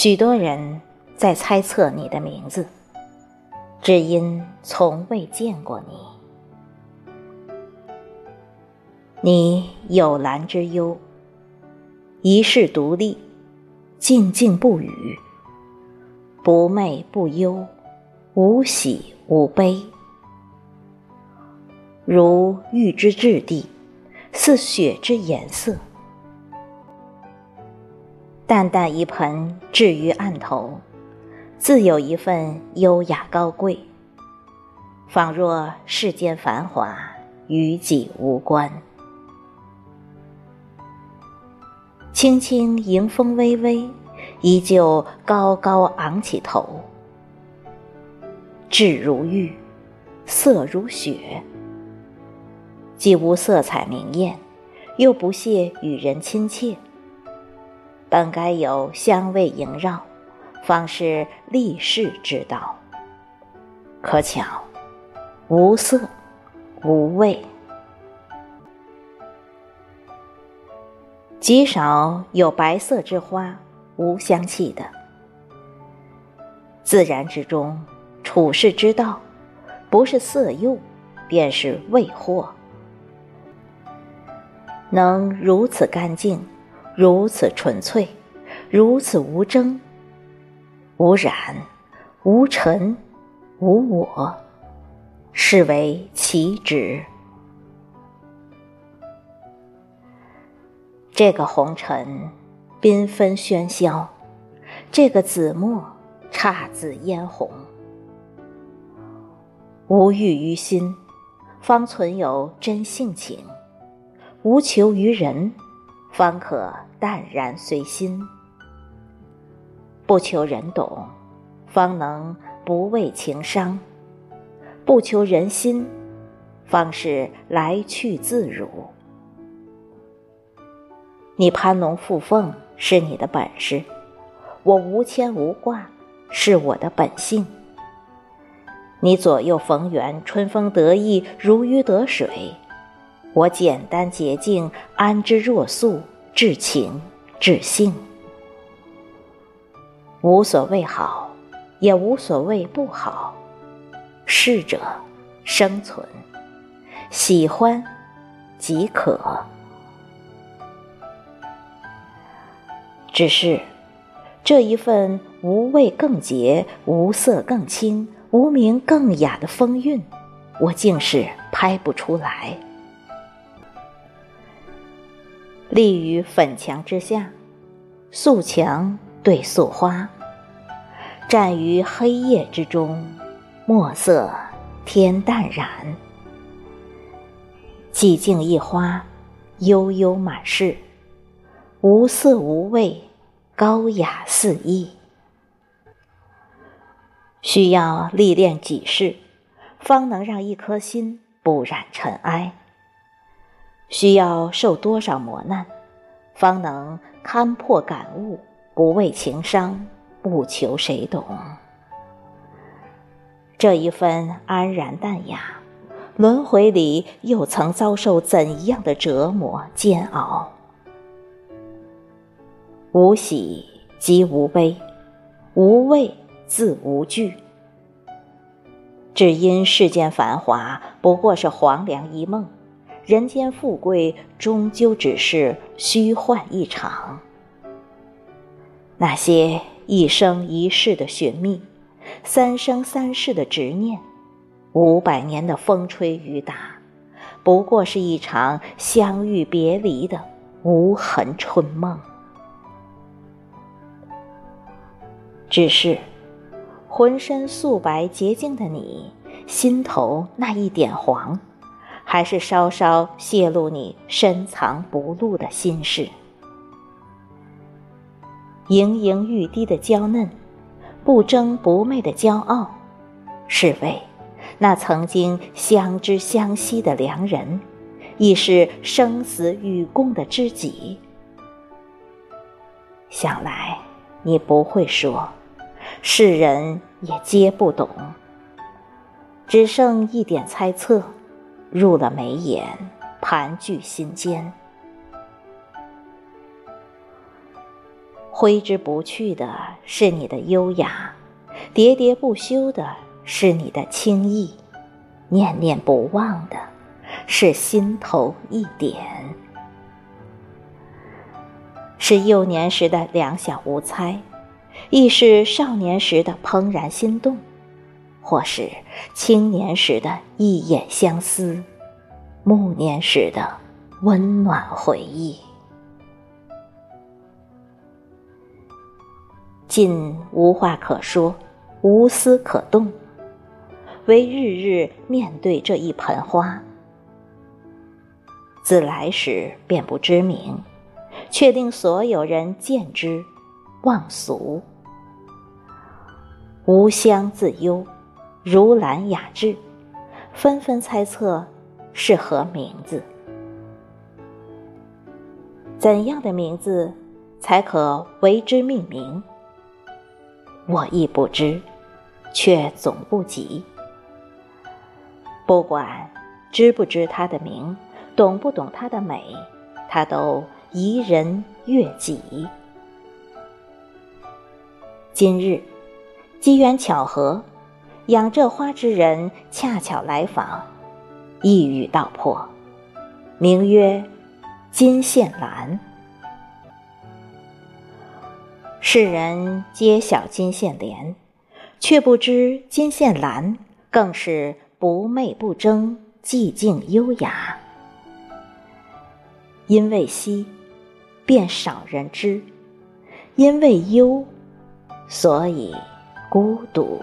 许多人在猜测你的名字，只因从未见过你。你有兰之幽，一世独立，静静不语，不媚不忧，无喜无悲，如玉之质地，似雪之颜色。淡淡一盆置于案头，自有一份优雅高贵，仿若世间繁华与己无关。轻轻迎风微微，依旧高高昂起头，质如玉，色如雪，既无色彩明艳，又不屑与人亲切。本该有香味萦绕，方是立世之道。可巧，无色，无味，极少有白色之花无香气的。自然之中，处世之道，不是色诱，便是味惑。能如此干净。如此纯粹，如此无争、无染、无尘、无我，是为其旨。这个红尘缤纷喧嚣，这个紫墨姹紫嫣红，无欲于心，方存有真性情；无求于人。方可淡然随心，不求人懂，方能不畏情伤；不求人心，方是来去自如。你攀龙附凤是你的本事，我无牵无挂是我的本性。你左右逢源，春风得意，如鱼得水。我简单洁净，安之若素，至情至性，无所谓好，也无所谓不好。适者生存，喜欢即可。只是这一份无味更洁、无色更清、无名更雅的风韵，我竟是拍不出来。立于粉墙之下，素墙对素花，站于黑夜之中，墨色天淡然。寂静一花，悠悠满室，无色无味，高雅四溢。需要历练几世，方能让一颗心不染尘埃。需要受多少磨难，方能勘破感悟，不畏情伤，不求谁懂。这一份安然淡雅，轮回里又曾遭受怎样的折磨煎熬？无喜即无悲，无畏自无惧。只因世间繁华不过是黄粱一梦。人间富贵终究只是虚幻一场，那些一生一世的寻觅，三生三世的执念，五百年的风吹雨打，不过是一场相遇别离的无痕春梦。只是浑身素白洁净的你，心头那一点黄。还是稍稍泄露你深藏不露的心事，盈盈欲滴的娇嫩，不争不媚的骄傲，是为那曾经相知相惜的良人，亦是生死与共的知己。想来你不会说，世人也皆不懂，只剩一点猜测。入了眉眼，盘踞心间。挥之不去的是你的优雅，喋喋不休的是你的轻易，念念不忘的是心头一点。是幼年时的两小无猜，亦是少年时的怦然心动，或是青年时的一眼相思，暮年时的温暖回忆。尽无话可说，无思可动，唯日日面对这一盆花。自来时便不知名。确定所有人见之，忘俗，无香自忧，如兰雅致，纷纷猜测是何名字？怎样的名字才可为之命名？我亦不知，却总不急。不管知不知它的名，懂不懂它的美，它都。宜人悦己。今日机缘巧合，养这花之人恰巧来访，一语道破，名曰金线兰。世人皆晓金线莲，却不知金线兰更是不媚不争，寂静优雅。因为惜。便少人知，因为忧，所以孤独。